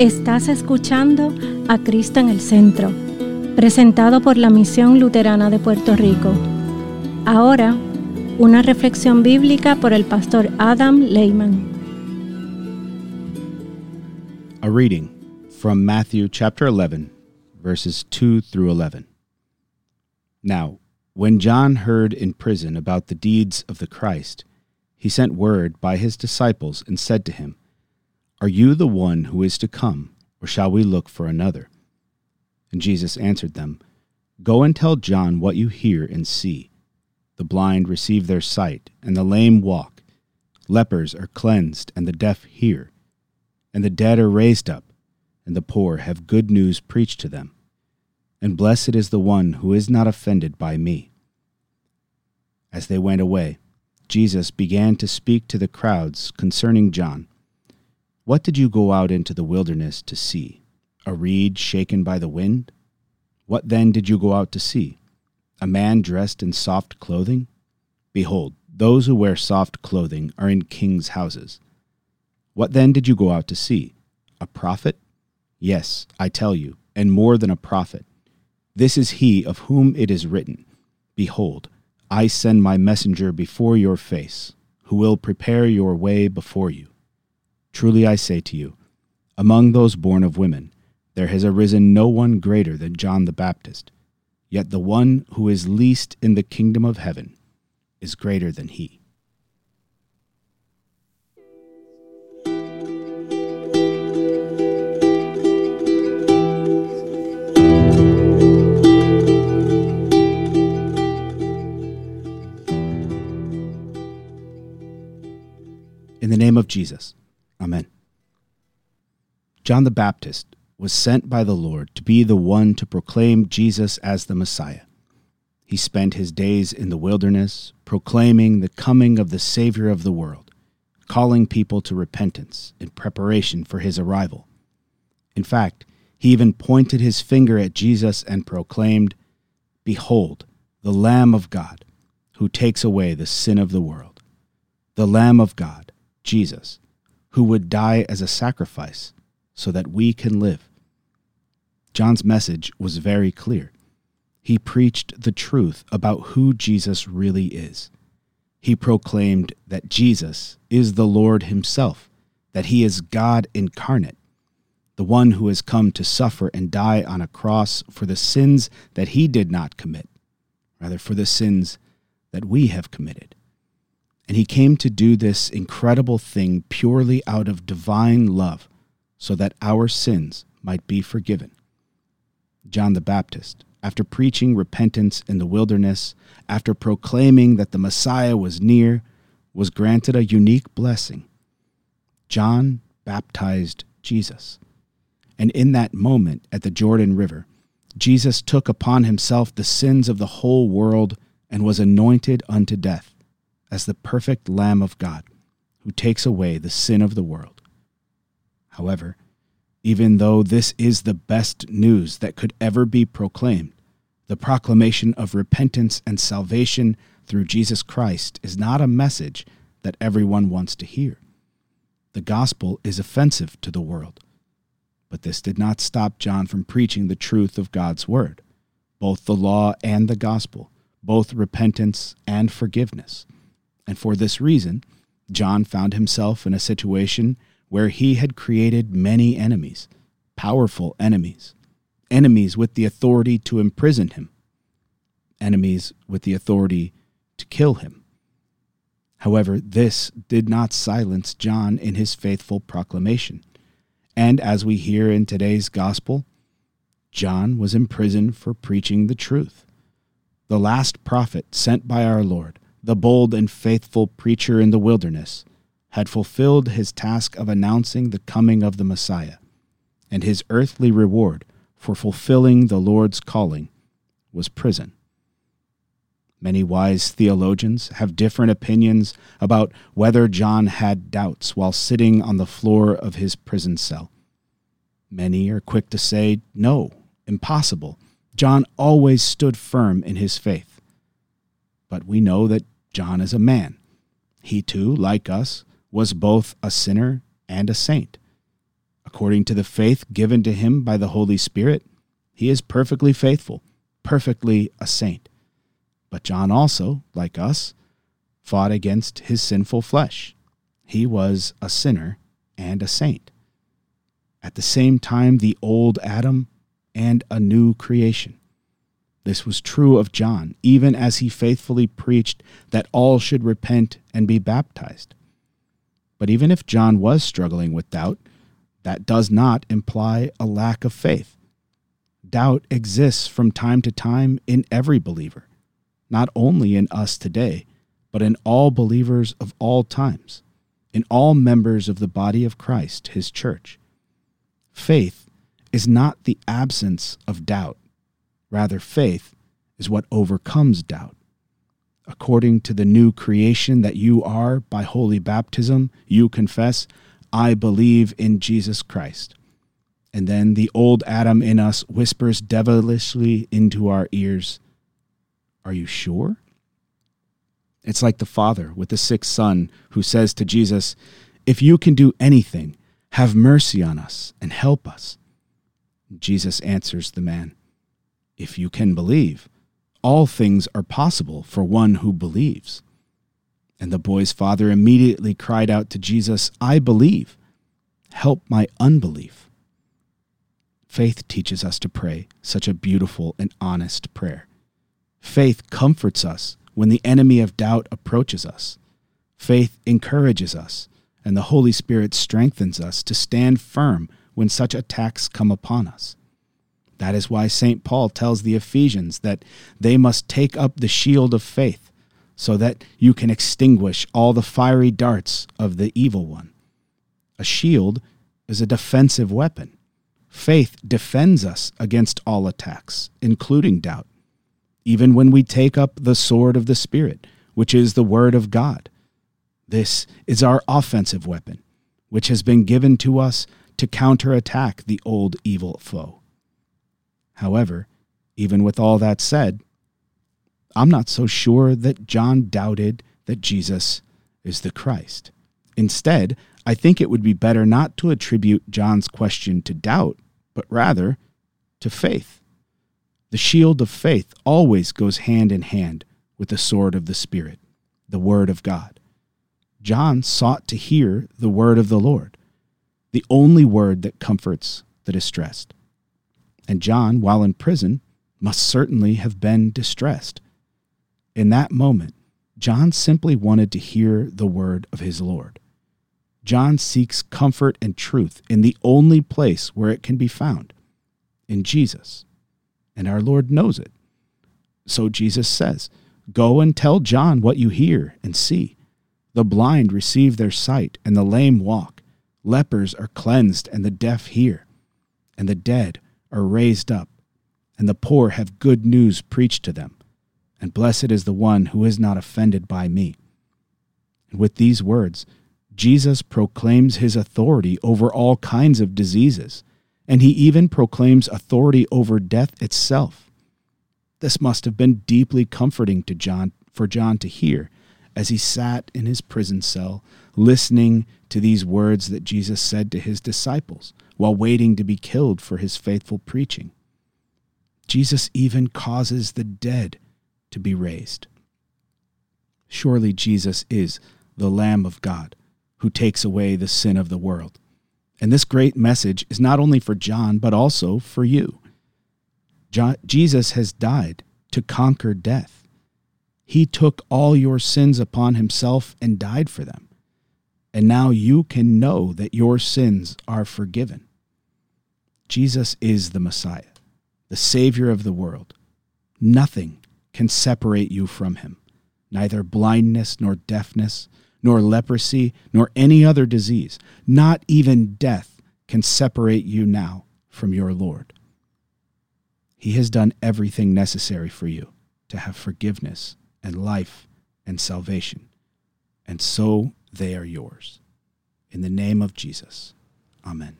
Estás escuchando a Cristo en el Centro, presentado por la Misión Luterana de Puerto Rico. Ahora, una reflexión bíblica por el pastor Adam Lehman. A reading from Matthew chapter 11, verses 2 through 11. Now, when John heard in prison about the deeds of the Christ, he sent word by his disciples and said to him, Are you the one who is to come, or shall we look for another? And Jesus answered them, Go and tell John what you hear and see. The blind receive their sight, and the lame walk. Lepers are cleansed, and the deaf hear. And the dead are raised up, and the poor have good news preached to them. And blessed is the one who is not offended by me. As they went away, Jesus began to speak to the crowds concerning John. What did you go out into the wilderness to see? A reed shaken by the wind? What then did you go out to see? A man dressed in soft clothing? Behold, those who wear soft clothing are in kings' houses. What then did you go out to see? A prophet? Yes, I tell you, and more than a prophet. This is he of whom it is written Behold, I send my messenger before your face, who will prepare your way before you. Truly I say to you, among those born of women, there has arisen no one greater than John the Baptist, yet the one who is least in the kingdom of heaven is greater than he. In the name of Jesus. Amen. John the Baptist was sent by the Lord to be the one to proclaim Jesus as the Messiah. He spent his days in the wilderness, proclaiming the coming of the Savior of the world, calling people to repentance in preparation for his arrival. In fact, he even pointed his finger at Jesus and proclaimed, Behold, the Lamb of God, who takes away the sin of the world. The Lamb of God, Jesus who would die as a sacrifice so that we can live. John's message was very clear. He preached the truth about who Jesus really is. He proclaimed that Jesus is the Lord Himself, that He is God incarnate, the one who has come to suffer and die on a cross for the sins that He did not commit, rather, for the sins that we have committed. And he came to do this incredible thing purely out of divine love, so that our sins might be forgiven. John the Baptist, after preaching repentance in the wilderness, after proclaiming that the Messiah was near, was granted a unique blessing. John baptized Jesus. And in that moment at the Jordan River, Jesus took upon himself the sins of the whole world and was anointed unto death as the perfect Lamb of God who takes away the sin of the world. However, even though this is the best news that could ever be proclaimed, the proclamation of repentance and salvation through Jesus Christ is not a message that everyone wants to hear. The gospel is offensive to the world. But this did not stop John from preaching the truth of God's word, both the law and the gospel, both repentance and forgiveness. And for this reason, John found himself in a situation where he had created many enemies, powerful enemies, enemies with the authority to imprison him, enemies with the authority to kill him. However, this did not silence John in his faithful proclamation. And as we hear in today's gospel, John was imprisoned for preaching the truth. The last prophet sent by our Lord the bold and faithful preacher in the wilderness, had fulfilled his task of announcing the coming of the Messiah, and his earthly reward for fulfilling the Lord's calling was prison. Many wise theologians have different opinions about whether John had doubts while sitting on the floor of his prison cell. Many are quick to say, no, impossible. John always stood firm in his faith. But we know that John is a man. He too, like us, was both a sinner and a saint. According to the faith given to him by the Holy Spirit, he is perfectly faithful, perfectly a saint. But John also, like us, fought against his sinful flesh. He was a sinner and a saint. At the same time, the old Adam and a new creation. This was true of John, even as he faithfully preached that all should repent and be baptized. But even if John was struggling with doubt, that does not imply a lack of faith. Doubt exists from time to time in every believer, not only in us today, but in all believers of all times, in all members of the body of Christ, his church. Faith is not the absence of doubt. Rather, faith is what overcomes doubt. According to the new creation that you are by holy baptism, you confess, I believe in Jesus Christ. And then the old Adam in us whispers devilishly into our ears, Are you sure? It's like the father with the sick son who says to Jesus, If you can do anything, have mercy on us and help us. Jesus answers the man, If you can believe, all things are possible for one who believes. And the boy's father immediately cried out to Jesus, I believe. Help my unbelief. Faith teaches us to pray such a beautiful and honest prayer. Faith comforts us when the enemy of doubt approaches us. Faith encourages us, and the Holy Spirit strengthens us to stand firm when such attacks come upon us. That is why St. Paul tells the Ephesians that they must take up the shield of faith so that you can extinguish all the fiery darts of the evil one. A shield is a defensive weapon. Faith defends us against all attacks, including doubt, even when we take up the sword of the Spirit, which is the Word of God. This is our offensive weapon, which has been given to us to counterattack the old evil foe. However, even with all that said, I'm not so sure that John doubted that Jesus is the Christ. Instead, I think it would be better not to attribute John's question to doubt, but rather to faith. The shield of faith always goes hand in hand with the sword of the Spirit, the Word of God. John sought to hear the word of the Lord, the only word that comforts the distressed. And John, while in prison, must certainly have been distressed. In that moment, John simply wanted to hear the word of his Lord. John seeks comfort and truth in the only place where it can be found in Jesus. And our Lord knows it. So Jesus says, Go and tell John what you hear and see. The blind receive their sight, and the lame walk. Lepers are cleansed, and the deaf hear. And the dead are raised up, and the poor have good news preached to them. And blessed is the one who is not offended by me. And with these words, Jesus proclaims his authority over all kinds of diseases, and he even proclaims authority over death itself. This must have been deeply comforting to John for John to hear as he sat in his prison cell listening to these words that Jesus said to his disciples while waiting to be killed for his faithful preaching. Jesus even causes the dead to be raised. Surely Jesus is the Lamb of God who takes away the sin of the world. And this great message is not only for John, but also for you. John, Jesus has died to conquer death. He took all your sins upon himself and died for them. And now you can know that your sins are forgiven. Jesus is the Messiah, the Savior of the world. Nothing can separate you from him, neither blindness nor deafness, nor leprosy, nor any other disease, not even death, can separate you now from your Lord. He has done everything necessary for you to have forgiveness and life and salvation, and so they are yours. In the name of Jesus. Amen.